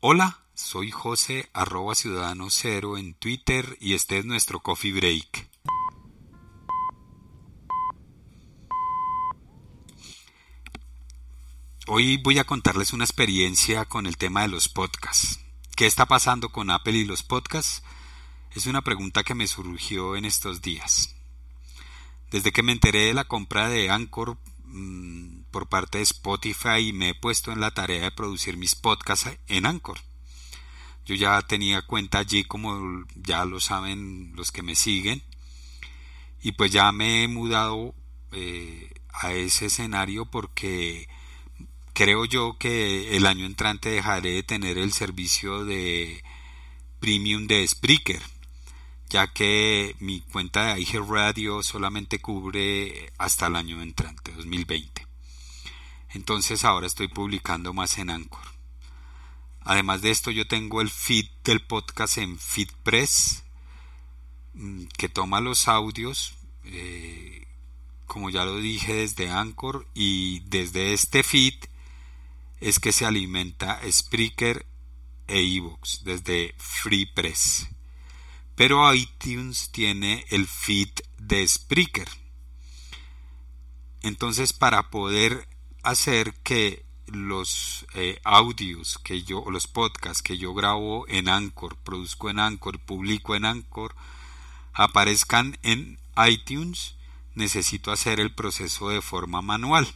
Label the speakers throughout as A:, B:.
A: Hola, soy José arroba ciudadano cero en Twitter y este es nuestro coffee break. Hoy voy a contarles una experiencia con el tema de los podcasts. ¿Qué está pasando con Apple y los podcasts? Es una pregunta que me surgió en estos días. Desde que me enteré de la compra de Anchor mmm, por parte de Spotify me he puesto en la tarea de producir mis podcasts en Anchor. Yo ya tenía cuenta allí como ya lo saben los que me siguen y pues ya me he mudado eh, a ese escenario porque creo yo que el año entrante dejaré de tener el servicio de premium de Spreaker ya que mi cuenta de IG Radio solamente cubre hasta el año entrante, 2020. Entonces ahora estoy publicando más en Anchor. Además de esto yo tengo el feed del podcast en FeedPress mm, que toma los audios, eh, como ya lo dije, desde Anchor y desde este feed es que se alimenta Spreaker e iVoox desde FreePress pero iTunes tiene el feed de Spreaker. Entonces, para poder hacer que los eh, audios que yo, o los podcasts que yo grabo en Anchor, produzco en Anchor, publico en Anchor, aparezcan en iTunes, necesito hacer el proceso de forma manual.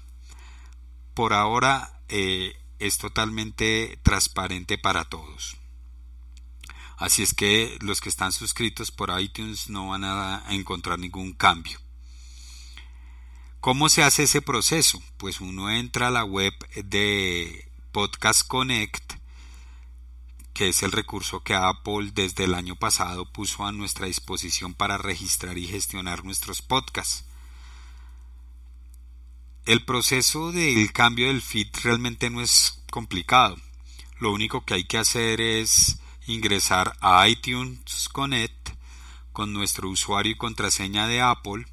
A: Por ahora eh, es totalmente transparente para todos. Así es que los que están suscritos por iTunes no van a encontrar ningún cambio. ¿Cómo se hace ese proceso? Pues uno entra a la web de Podcast Connect, que es el recurso que Apple desde el año pasado puso a nuestra disposición para registrar y gestionar nuestros podcasts. El proceso del cambio del feed realmente no es complicado. Lo único que hay que hacer es ingresar a iTunes Connect con nuestro usuario y contraseña de Apple,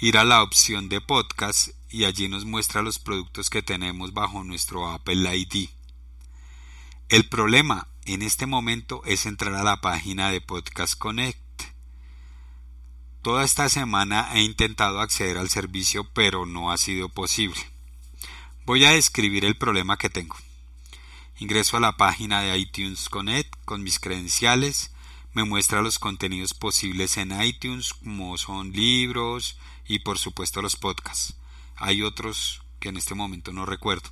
A: ir a la opción de podcast y allí nos muestra los productos que tenemos bajo nuestro Apple ID. El problema en este momento es entrar a la página de Podcast Connect. Toda esta semana he intentado acceder al servicio pero no ha sido posible. Voy a describir el problema que tengo. Ingreso a la página de iTunes Connect con mis credenciales, me muestra los contenidos posibles en iTunes como son libros y por supuesto los podcasts. Hay otros que en este momento no recuerdo.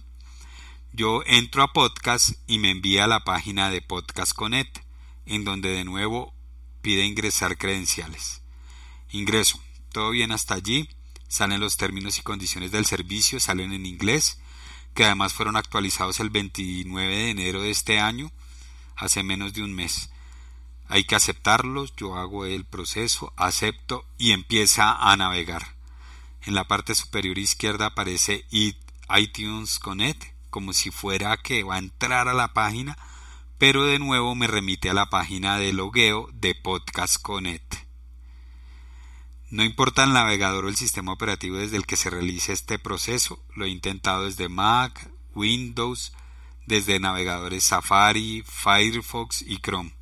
A: Yo entro a podcast y me envía a la página de Podcast Connect, en donde de nuevo pide ingresar credenciales. Ingreso. Todo bien hasta allí. Salen los términos y condiciones del servicio, salen en inglés que además fueron actualizados el 29 de enero de este año, hace menos de un mes. Hay que aceptarlos, yo hago el proceso, acepto y empieza a navegar. En la parte superior izquierda aparece iTunes Connect, como si fuera que va a entrar a la página, pero de nuevo me remite a la página de logueo de Podcast Connect. No importa el navegador o el sistema operativo desde el que se realice este proceso, lo he intentado desde Mac, Windows, desde navegadores Safari, Firefox y Chrome,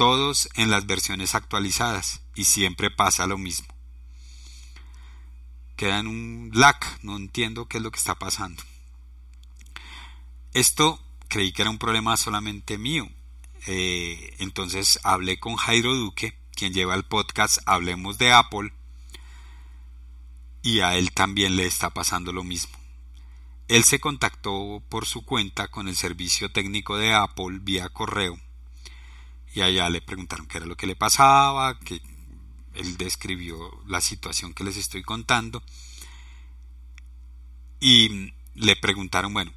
A: todos en las versiones actualizadas y siempre pasa lo mismo. Queda en un lag, no entiendo qué es lo que está pasando. Esto creí que era un problema solamente mío, eh, entonces hablé con Jairo Duque, quien lleva el podcast Hablemos de Apple, y a él también le está pasando lo mismo. Él se contactó por su cuenta con el servicio técnico de Apple vía correo y allá le preguntaron qué era lo que le pasaba, que él describió la situación que les estoy contando y le preguntaron, bueno,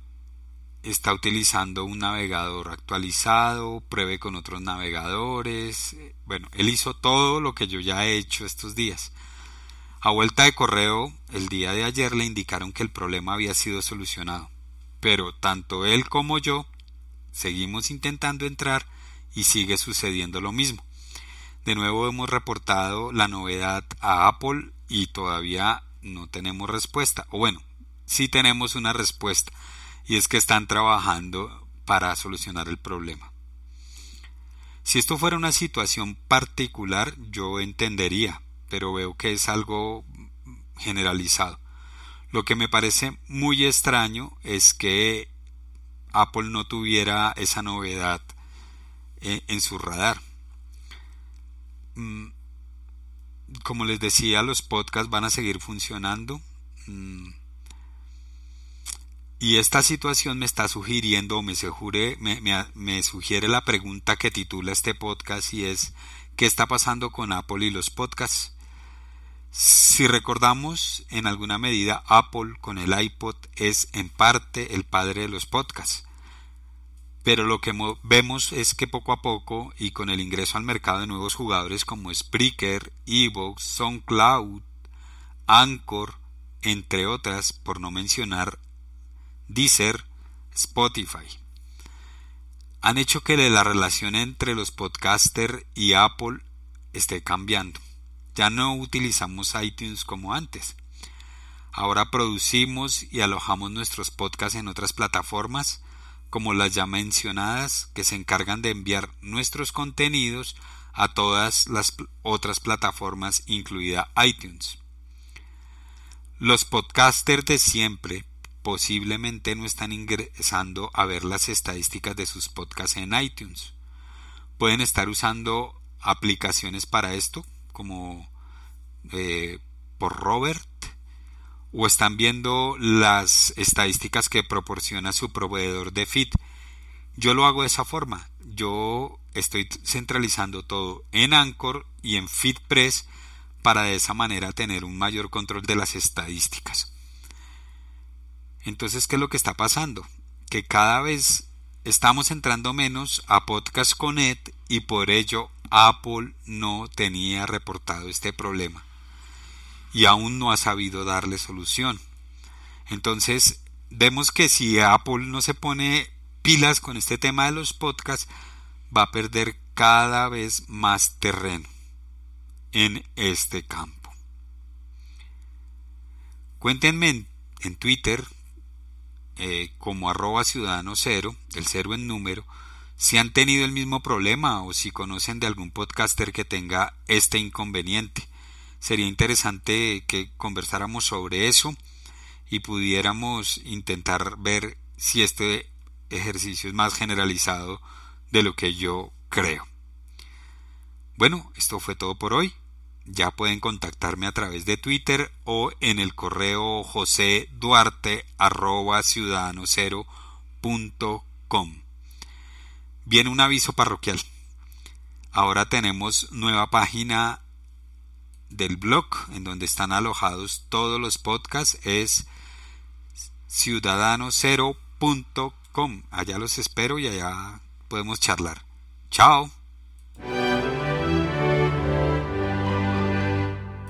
A: está utilizando un navegador actualizado, pruebe con otros navegadores. Bueno, él hizo todo lo que yo ya he hecho estos días. A vuelta de correo, el día de ayer le indicaron que el problema había sido solucionado, pero tanto él como yo seguimos intentando entrar y sigue sucediendo lo mismo. De nuevo hemos reportado la novedad a Apple y todavía no tenemos respuesta. O bueno, sí tenemos una respuesta y es que están trabajando para solucionar el problema. Si esto fuera una situación particular, yo entendería, pero veo que es algo generalizado. Lo que me parece muy extraño es que Apple no tuviera esa novedad eh, en su radar. Mm, como les decía, los podcasts van a seguir funcionando. Mm, y esta situación me está sugiriendo, me, me, me, sugiere la pregunta que titula este podcast y es, ¿qué está pasando con Apple y los podcasts? Si recordamos, en alguna medida Apple con el iPod es en parte el padre de los podcasts. Pero lo que vemos es que poco a poco y con el ingreso al mercado de nuevos jugadores como Spreaker, Evox, SoundCloud, Anchor, entre otras, por no mencionar Deezer, Spotify. Han hecho que la relación entre los podcasters y Apple esté cambiando. Ya no utilizamos iTunes como antes. Ahora producimos y alojamos nuestros podcasts en otras plataformas, como las ya mencionadas, que se encargan de enviar nuestros contenidos a todas las otras plataformas, incluida iTunes. Los podcasters de siempre posiblemente no están ingresando a ver las estadísticas de sus podcasts en iTunes. Pueden estar usando aplicaciones para esto, como eh, por Robert, o están viendo las estadísticas que proporciona su proveedor de feed. Yo lo hago de esa forma. Yo estoy centralizando todo en Anchor y en FeedPress para de esa manera tener un mayor control de las estadísticas. Entonces, ¿qué es lo que está pasando? Que cada vez estamos entrando menos a Podcast Connect y por ello Apple no tenía reportado este problema y aún no ha sabido darle solución. Entonces, vemos que si Apple no se pone pilas con este tema de los podcasts, va a perder cada vez más terreno en este campo. Cuéntenme en, Twitter eh, como arroba ciudadano cero, el cero en número, si han tenido el mismo problema o si conocen de algún podcaster que tenga este inconveniente. Sería interesante que conversáramos sobre eso y pudiéramos intentar ver si este ejercicio es más generalizado de lo que yo creo. Bueno, esto fue todo por hoy ya pueden contactarme a través de Twitter o en el correo joseduarte arroba Viene un aviso parroquial. Ahora tenemos nueva página del blog en donde están alojados todos los podcasts. Es ciudadanocero.com. Allá los espero y allá podemos charlar. Chao.